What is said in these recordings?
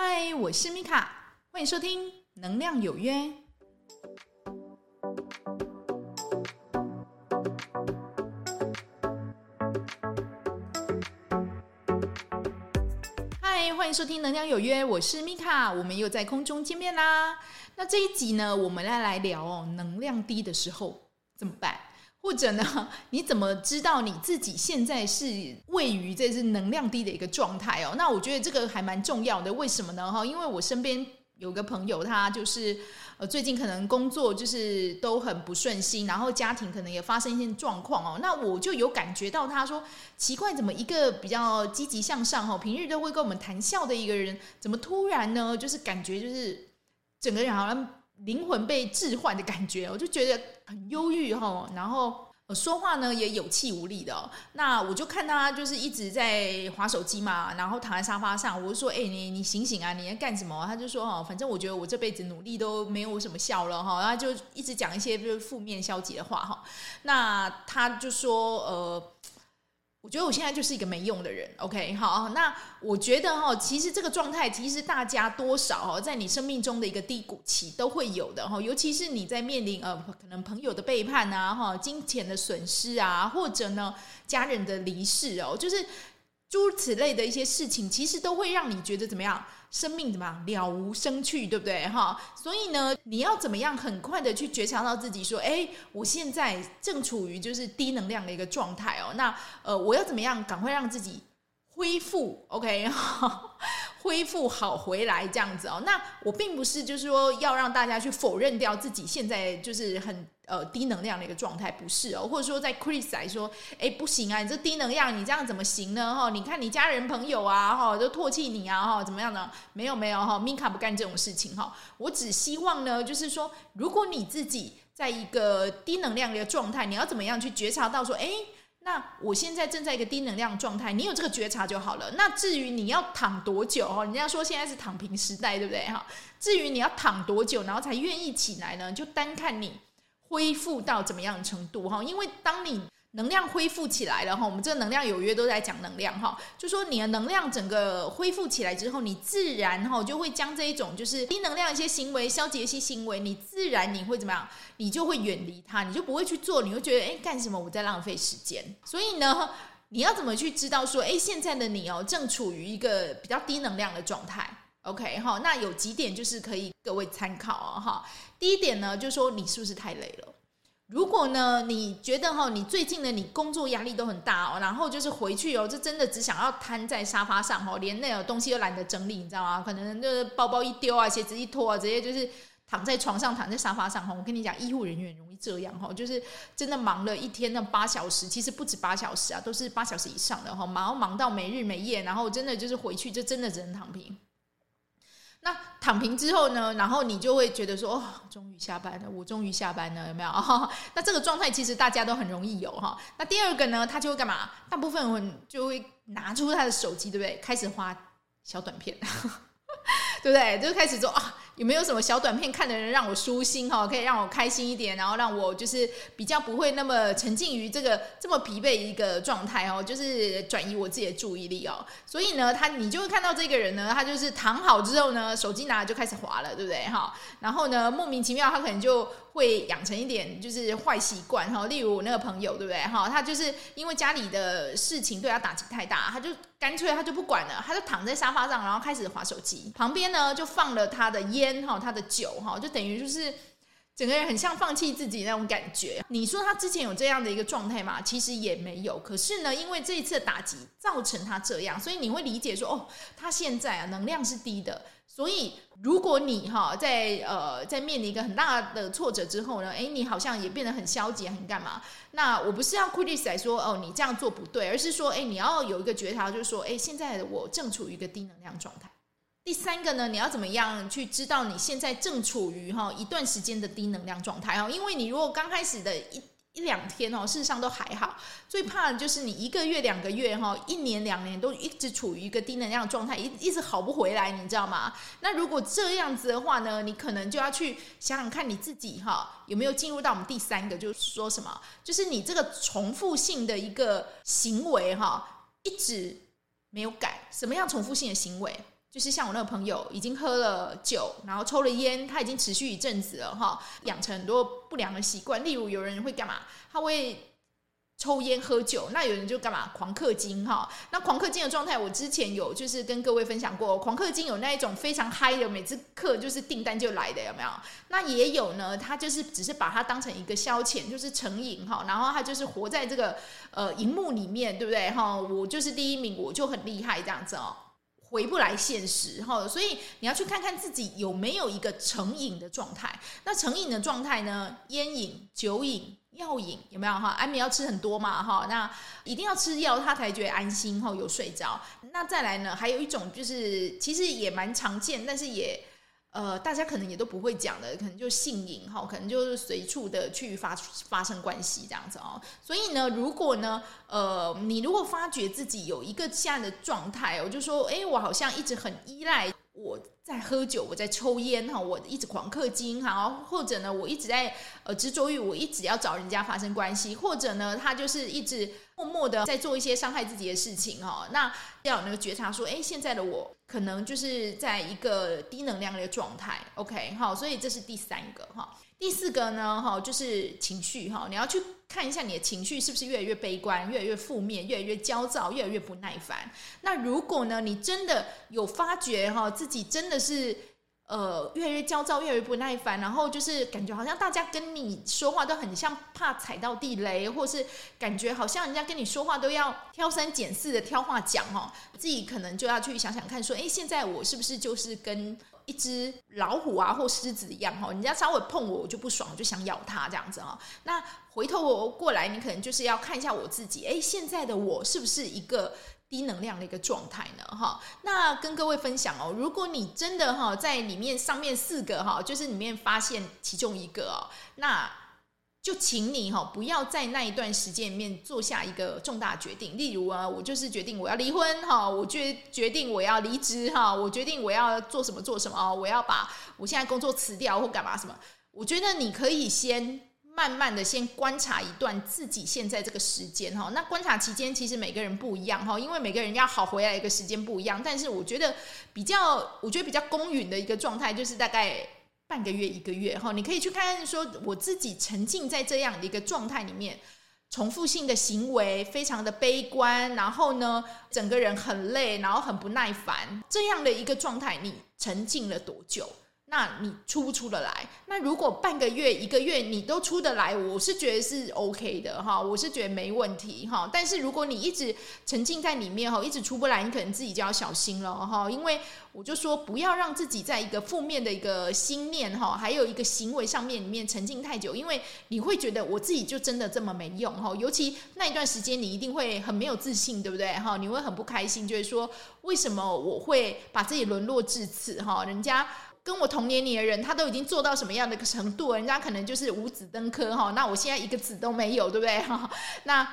嗨，我是米卡，欢迎收听《能量有约》。嗨，欢迎收听《能量有约》，我是米卡，我们又在空中见面啦。那这一集呢，我们来来聊哦，能量低的时候怎么办？或者呢，你怎么知道你自己现在是位于这是能量低的一个状态哦？那我觉得这个还蛮重要的。为什么呢？哈，因为我身边有个朋友，他就是呃最近可能工作就是都很不顺心，然后家庭可能也发生一些状况哦。那我就有感觉到他说奇怪，怎么一个比较积极向上哈，平日都会跟我们谈笑的一个人，怎么突然呢？就是感觉就是整个人好像。灵魂被置换的感觉，我就觉得很忧郁哈，然后说话呢也有气无力的。那我就看他就是一直在划手机嘛，然后躺在沙发上，我就说：“哎，你你醒醒啊，你在干什么？”他就说：“哦，反正我觉得我这辈子努力都没有什么效了哈。”然后就一直讲一些就是负面消极的话哈。那他就说：“呃。”我觉得我现在就是一个没用的人，OK，好，那我觉得哈，其实这个状态，其实大家多少哦，在你生命中的一个低谷期都会有的哈，尤其是你在面临呃可能朋友的背叛啊，哈，金钱的损失啊，或者呢家人的离世哦，就是诸如此类的一些事情，其实都会让你觉得怎么样？生命怎么样了无生趣，对不对哈？所以呢，你要怎么样很快的去觉察到自己说，哎，我现在正处于就是低能量的一个状态哦。那呃，我要怎么样赶快让自己恢复？OK，恢复好回来这样子哦。那我并不是就是说要让大家去否认掉自己现在就是很。呃，低能量的一个状态不是哦，或者说在 criticize 说，哎，不行啊，你这低能量，你这样怎么行呢？哈，你看你家人朋友啊，哈，都唾弃你啊，哈，怎么样呢？没有没有哈，米卡不干这种事情哈，我只希望呢，就是说，如果你自己在一个低能量的一个状态，你要怎么样去觉察到说，哎，那我现在正在一个低能量状态，你有这个觉察就好了。那至于你要躺多久哈，人家说现在是躺平时代，对不对哈？至于你要躺多久，然后才愿意起来呢？就单看你。恢复到怎么样的程度哈？因为当你能量恢复起来了哈，我们这个能量有约都在讲能量哈，就说你的能量整个恢复起来之后，你自然哈就会将这一种就是低能量一些行为、消极一些行为，你自然你会怎么样？你就会远离它，你就不会去做，你会觉得哎，干什么我在浪费时间？所以呢，你要怎么去知道说哎，现在的你哦正处于一个比较低能量的状态？OK 哈，那有几点就是可以各位参考啊哈。第一点呢，就是说你是不是太累了？如果呢，你觉得哈，你最近呢，你工作压力都很大哦，然后就是回去哦，就真的只想要瘫在沙发上哦，连那个东西都懒得整理，你知道吗？可能就是包包一丢啊，鞋子一脱啊，直接就是躺在床上，躺在沙发上哈。我跟你讲，医护人员容易这样哈，就是真的忙了一天那八小时，其实不止八小时啊，都是八小时以上的哈，忙忙到没日没夜，然后真的就是回去就真的只能躺平。那躺平之后呢，然后你就会觉得说，哦，终于下班了，我终于下班了，有没有？哦，那这个状态其实大家都很容易有哈。那第二个呢，他就会干嘛？大部分人就会拿出他的手机，对不对？开始滑小短片，对不对？就开始说啊。有没有什么小短片看的人让我舒心哈？可以让我开心一点，然后让我就是比较不会那么沉浸于这个这么疲惫一个状态哦，就是转移我自己的注意力哦。所以呢，他你就会看到这个人呢，他就是躺好之后呢，手机拿就开始滑了，对不对哈？然后呢，莫名其妙他可能就会养成一点就是坏习惯哈，例如我那个朋友，对不对哈？他就是因为家里的事情对他打击太大，他就干脆他就不管了，他就躺在沙发上，然后开始滑手机，旁边呢就放了他的烟。哈，他的酒哈，就等于就是整个人很像放弃自己那种感觉。你说他之前有这样的一个状态吗？其实也没有。可是呢，因为这一次的打击造成他这样，所以你会理解说，哦，他现在啊能量是低的。所以如果你哈在呃在面临一个很大的挫折之后呢，诶，你好像也变得很消极，很干嘛？那我不是要 criticize 说哦你这样做不对，而是说，诶，你要有一个觉察，就是说，诶，现在的我正处于一个低能量状态。第三个呢，你要怎么样去知道你现在正处于哈一段时间的低能量状态哦？因为你如果刚开始的一一两天哦，事实上都还好，最怕的就是你一个月、两个月哈，一年、两年都一直处于一个低能量状态，一一直好不回来，你知道吗？那如果这样子的话呢，你可能就要去想想看你自己哈有没有进入到我们第三个，就是说什么？就是你这个重复性的一个行为哈，一直没有改。什么样重复性的行为？就是像我那个朋友，已经喝了酒，然后抽了烟，他已经持续一阵子了哈，养成很多不良的习惯。例如，有人会干嘛？他会。抽烟喝酒，那有人就干嘛？狂氪金哈。那狂氪金的状态，我之前有就是跟各位分享过。狂氪金有那一种非常嗨的，每次氪就是订单就来的，有没有？那也有呢，他就是只是把它当成一个消遣，就是成瘾哈。然后他就是活在这个呃荧幕里面，对不对哈？我就是第一名，我就很厉害这样子哦，回不来现实哈。所以你要去看看自己有没有一个成瘾的状态。那成瘾的状态呢？烟瘾、酒瘾。药瘾有没有哈？安眠药吃很多嘛哈？那一定要吃药，他才觉得安心哈，有睡着。那再来呢？还有一种就是，其实也蛮常见，但是也呃，大家可能也都不会讲的，可能就性瘾哈，可能就是随处的去发发生关系这样子哦。所以呢，如果呢，呃，你如果发觉自己有一个现在的状态，我就说，哎，我好像一直很依赖我。在喝酒，我在抽烟哈，我一直狂氪金哈，或者呢，我一直在呃执着于我一直要找人家发生关系，或者呢，他就是一直默默的在做一些伤害自己的事情哈。那要有那个觉察，说，哎，现在的我可能就是在一个低能量的状态，OK 好，所以这是第三个哈。第四个呢哈，就是情绪哈，你要去。看一下你的情绪是不是越来越悲观，越来越负面，越来越焦躁，越来越不耐烦。那如果呢，你真的有发觉哈，自己真的是呃越来越焦躁，越来越不耐烦，然后就是感觉好像大家跟你说话都很像怕踩到地雷，或是感觉好像人家跟你说话都要挑三拣四的挑话讲哈，自己可能就要去想想看，说，哎，现在我是不是就是跟一只老虎啊或狮子一样哈，人家稍微碰我，我就不爽，我就想咬它这样子哈。那回头过来，你可能就是要看一下我自己，哎，现在的我是不是一个低能量的一个状态呢？哈，那跟各位分享哦，如果你真的哈在里面上面四个哈，就是里面发现其中一个哦，那。就请你哈，不要在那一段时间里面做下一个重大决定。例如啊，我就是决定我要离婚哈，我决决定我要离职哈，我决定我要做什么做什么，我要把我现在工作辞掉或干嘛什么。我觉得你可以先慢慢的先观察一段自己现在这个时间哈。那观察期间其实每个人不一样哈，因为每个人要好回来一个时间不一样。但是我觉得比较，我觉得比较公允的一个状态就是大概。半个月一个月哈，你可以去看看说，我自己沉浸在这样的一个状态里面，重复性的行为非常的悲观，然后呢，整个人很累，然后很不耐烦，这样的一个状态，你沉浸了多久？那你出不出得来？那如果半个月、一个月你都出得来，我是觉得是 OK 的哈，我是觉得没问题哈。但是如果你一直沉浸在里面哈，一直出不来，你可能自己就要小心了哈。因为我就说不要让自己在一个负面的一个心念哈，还有一个行为上面里面沉浸太久，因为你会觉得我自己就真的这么没用哈。尤其那一段时间，你一定会很没有自信，对不对哈？你会很不开心，就是说为什么我会把自己沦落至此哈？人家。跟我同年龄的人，他都已经做到什么样的一个程度？人家可能就是五子登科哈，那我现在一个子都没有，对不对哈？那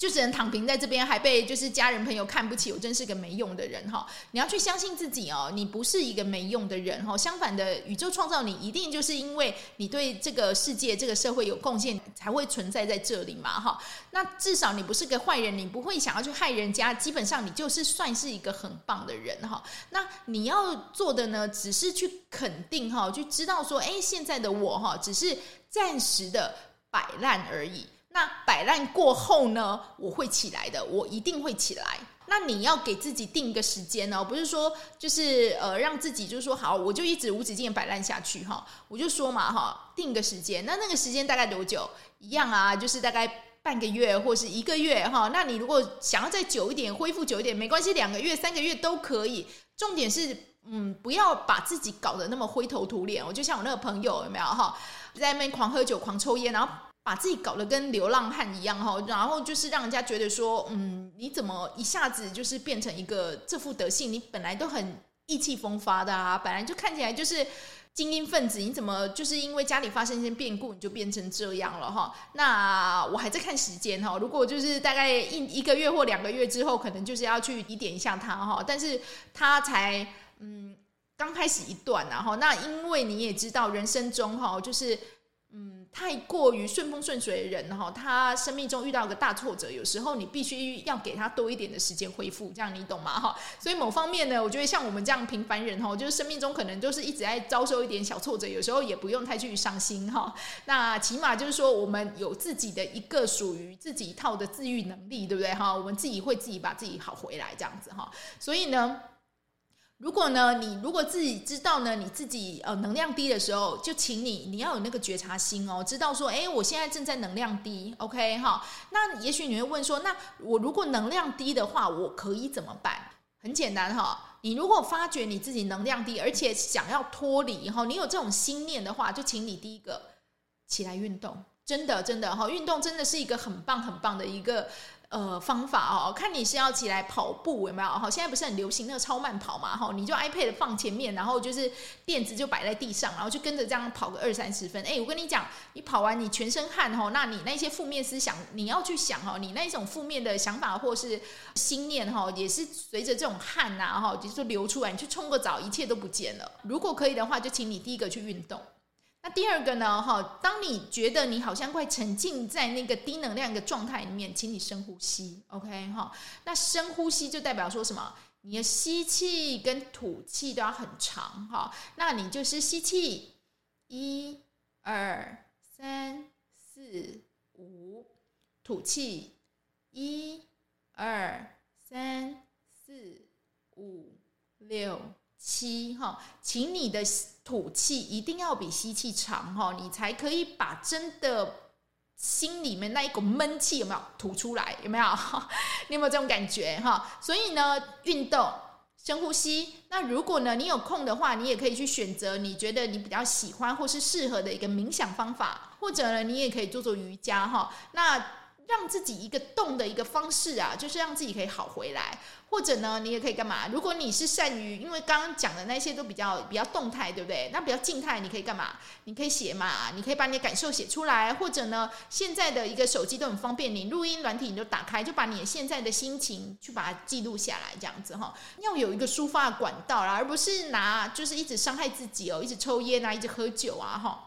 就只能躺平在这边，还被就是家人朋友看不起，我真是个没用的人哈！你要去相信自己哦，你不是一个没用的人哈。相反的，宇宙创造你，一定就是因为你对这个世界、这个社会有贡献，才会存在在这里嘛哈。那至少你不是个坏人，你不会想要去害人家，基本上你就是算是一个很棒的人哈。那你要做的呢，只是去肯定哈，去知道说，哎，现在的我哈，只是暂时的摆烂而已。那摆烂过后呢，我会起来的，我一定会起来。那你要给自己定一个时间呢，不是说就是呃让自己就是说好，我就一直无止境的摆烂下去哈。我就说嘛哈，定个时间，那那个时间大概多久？一样啊，就是大概半个月或是一个月哈。那你如果想要再久一点，恢复久一点，没关系，两个月、三个月都可以。重点是嗯，不要把自己搞得那么灰头土脸。我就像我那个朋友有没有哈，在那边狂喝酒、狂抽烟，然后。把自己搞得跟流浪汉一样哈，然后就是让人家觉得说，嗯，你怎么一下子就是变成一个这副德性？你本来都很意气风发的啊，本来就看起来就是精英分子，你怎么就是因为家里发生一些变故，你就变成这样了哈？那我还在看时间哈，如果就是大概一一个月或两个月之后，可能就是要去提点一下他哈，但是他才嗯刚开始一段然后，那因为你也知道人生中哈，就是。太过于顺风顺水的人哈，他生命中遇到个大挫折，有时候你必须要给他多一点的时间恢复，这样你懂吗？哈，所以某方面呢，我觉得像我们这样平凡人哈，就是生命中可能就是一直在遭受一点小挫折，有时候也不用太去伤心哈。那起码就是说，我们有自己的一个属于自己一套的治愈能力，对不对哈？我们自己会自己把自己好回来，这样子哈。所以呢。如果呢，你如果自己知道呢，你自己呃能量低的时候，就请你你要有那个觉察心哦，知道说，哎，我现在正在能量低，OK 哈。那也许你会问说，那我如果能量低的话，我可以怎么办？很简单哈，你如果发觉你自己能量低，而且想要脱离哈，你有这种心念的话，就请你第一个起来运动，真的真的哈，运动真的是一个很棒很棒的一个。呃，方法哦，看你是要起来跑步有没有？哈，现在不是很流行那个超慢跑嘛？哈，你就 iPad 放前面，然后就是垫子就摆在地上，然后就跟着这样跑个二三十分。哎，我跟你讲，你跑完你全身汗哈，那你那些负面思想你要去想哈，你那种负面的想法或是心念哈，也是随着这种汗呐哈，就是流出来，你去冲个澡，一切都不见了。如果可以的话，就请你第一个去运动。那第二个呢？哈，当你觉得你好像快沉浸在那个低能量的状态里面，请你深呼吸，OK 哈。那深呼吸就代表说什么？你的吸气跟吐气都要很长哈。那你就是吸气，一、二、三、四、五；吐气，一、二、三、四、五、六。七哈，请你的吐气一定要比吸气长哈，你才可以把真的心里面那一股闷气有没有吐出来？有没有？你有没有这种感觉哈？所以呢，运动、深呼吸。那如果呢，你有空的话，你也可以去选择你觉得你比较喜欢或是适合的一个冥想方法，或者呢，你也可以做做瑜伽哈。那让自己一个动的一个方式啊，就是让自己可以好回来，或者呢，你也可以干嘛？如果你是善于，因为刚刚讲的那些都比较比较动态，对不对？那比较静态，你可以干嘛？你可以写嘛，你可以把你的感受写出来，或者呢，现在的一个手机都很方便，你录音软体你就打开，就把你现在的心情去把它记录下来，这样子哈，要有一个抒发管道啦，而不是拿就是一直伤害自己哦，一直抽烟啊，一直喝酒啊，哈。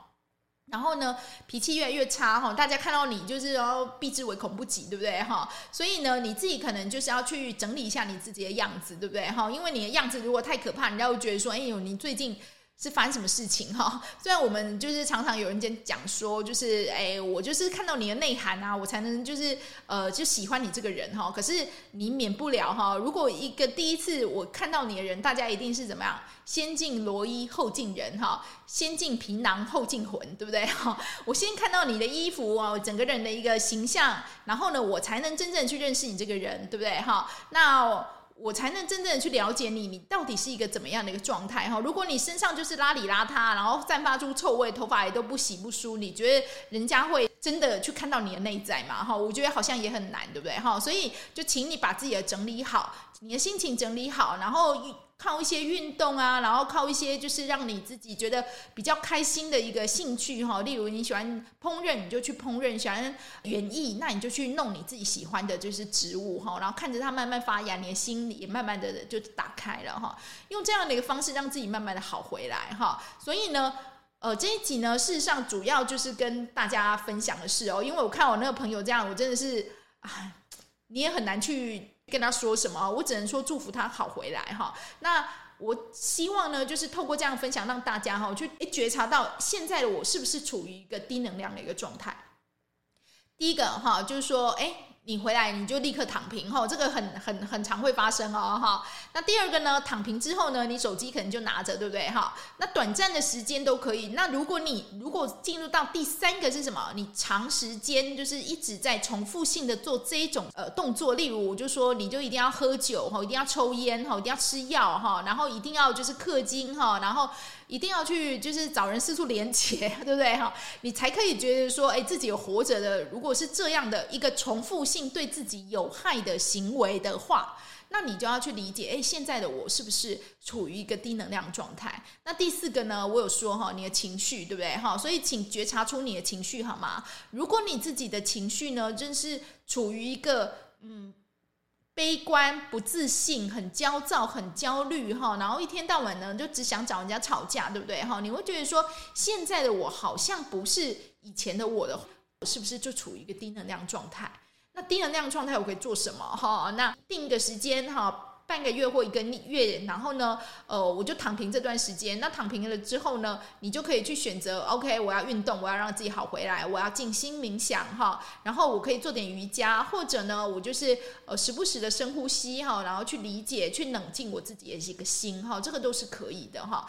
然后呢，脾气越来越差哈，大家看到你就是要避之唯恐不及，对不对哈？所以呢，你自己可能就是要去整理一下你自己的样子，对不对哈？因为你的样子如果太可怕，人家会觉得说，哎呦，你最近。是发生什么事情哈？虽然我们就是常常有人讲讲说，就是哎，我就是看到你的内涵啊，我才能就是呃就喜欢你这个人哈。可是你免不了哈，如果一个第一次我看到你的人，大家一定是怎么样？先敬罗衣后敬人哈，先敬皮囊后敬魂，对不对哈？我先看到你的衣服啊，整个人的一个形象，然后呢，我才能真正去认识你这个人，对不对哈？那。我才能真正的去了解你，你到底是一个怎么样的一个状态哈？如果你身上就是邋里邋遢，然后散发出臭味，头发也都不洗不梳，你觉得人家会真的去看到你的内在吗？哈，我觉得好像也很难，对不对？哈，所以就请你把自己的整理好，你的心情整理好，然后。靠一些运动啊，然后靠一些就是让你自己觉得比较开心的一个兴趣哈，例如你喜欢烹饪，你就去烹饪；喜欢园艺，那你就去弄你自己喜欢的就是植物哈，然后看着它慢慢发芽，你的心里也慢慢的就打开了哈。用这样的一个方式让自己慢慢的好回来哈。所以呢，呃，这一集呢，事实上主要就是跟大家分享的是哦，因为我看我那个朋友这样，我真的是唉，你也很难去。跟他说什么？我只能说祝福他好回来哈。那我希望呢，就是透过这样分享，让大家哈去觉察到现在的我是不是处于一个低能量的一个状态。第一个哈，就是说，哎。你回来你就立刻躺平哈，这个很很很常会发生哦哈。那第二个呢，躺平之后呢，你手机可能就拿着，对不对哈？那短暂的时间都可以。那如果你如果进入到第三个是什么？你长时间就是一直在重复性的做这一种呃动作，例如我就说你就一定要喝酒哈，一定要抽烟哈，一定要吃药哈，然后一定要就是氪金哈，然后。一定要去，就是找人四处连结，对不对哈？你才可以觉得说，哎，自己有活着的。如果是这样的一个重复性对自己有害的行为的话，那你就要去理解，哎，现在的我是不是处于一个低能量状态？那第四个呢，我有说哈，你的情绪，对不对哈？所以请觉察出你的情绪好吗？如果你自己的情绪呢，真是处于一个嗯。悲观、不自信、很焦躁、很焦虑，哈，然后一天到晚呢就只想找人家吵架，对不对？哈，你会觉得说，现在的我好像不是以前的我的，是不是就处于一个低能量状态？那低能量状态我可以做什么？哈，那定一个时间哈。半个月或一个月，然后呢，呃，我就躺平这段时间。那躺平了之后呢，你就可以去选择，OK，我要运动，我要让自己好回来，我要静心冥想哈。然后我可以做点瑜伽，或者呢，我就是呃时不时的深呼吸哈，然后去理解、去冷静我自己也是一个心哈，这个都是可以的哈。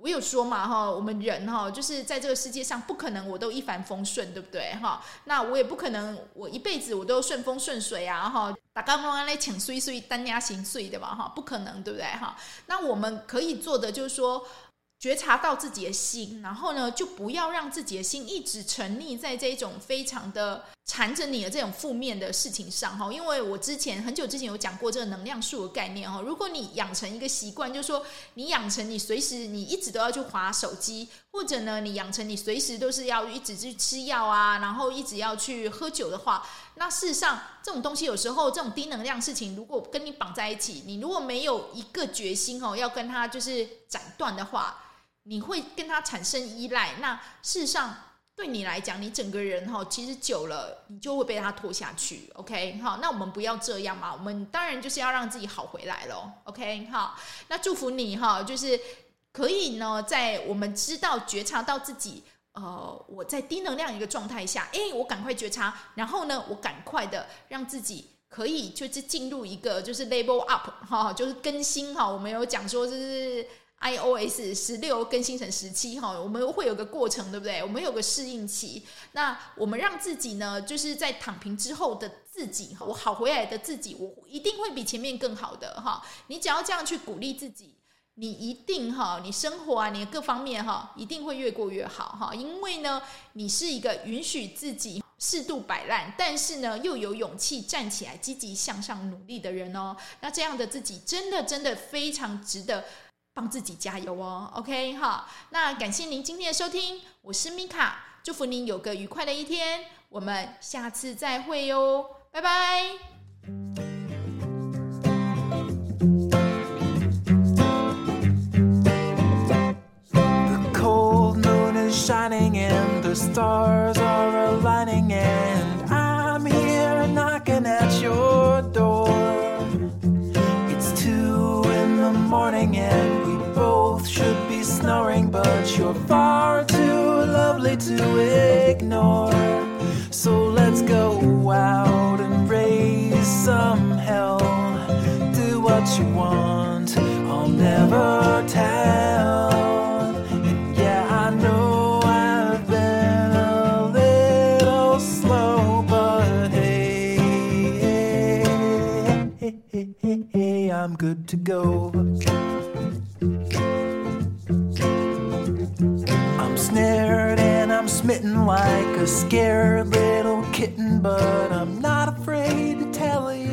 我有说嘛哈，我们人哈，就是在这个世界上不可能我都一帆风顺，对不对哈？那我也不可能我一辈子我都顺风顺水啊哈。打刚刚来请碎碎单压行碎的嘛哈，不可能，对不对哈？那我们可以做的就是说。觉察到自己的心，然后呢，就不要让自己的心一直沉溺在这种非常的缠着你的这种负面的事情上哈。因为我之前很久之前有讲过这个能量树的概念哈。如果你养成一个习惯，就是说你养成你随时你一直都要去滑手机，或者呢，你养成你随时都是要一直去吃药啊，然后一直要去喝酒的话，那事实上这种东西有时候这种低能量事情，如果跟你绑在一起，你如果没有一个决心哦，要跟他就是斩断的话。你会跟他产生依赖，那事实上对你来讲，你整个人哈，其实久了你就会被他拖下去。OK，好，那我们不要这样嘛，我们当然就是要让自己好回来咯。OK，好，那祝福你哈，就是可以呢，在我们知道觉察到自己，呃，我在低能量一个状态下，诶，我赶快觉察，然后呢，我赶快的让自己可以就是进入一个就是 level up 哈，就是更新哈，我们有讲说就是。iOS 十六更新成十七哈，我们会有个过程，对不对？我们有个适应期。那我们让自己呢，就是在躺平之后的自己，我好回来的自己，我一定会比前面更好的哈。你只要这样去鼓励自己，你一定哈，你生活啊，你各方面哈，一定会越过越好哈。因为呢，你是一个允许自己适度摆烂，但是呢，又有勇气站起来积极向上努力的人哦。那这样的自己，真的真的非常值得。帮自己加油哦。Ok 哈。那感谢您今天的收听我是米卡祝福您有个愉快的一天我们下次再会哟。拜拜。The cold moon is shining in the stars to ignore. So let's go out and raise some hell. Do what you want, I'll never tell. And yeah, I know I've been a little slow, but hey, I'm good to go. like a scared little kitten, but I'm not afraid to tell you.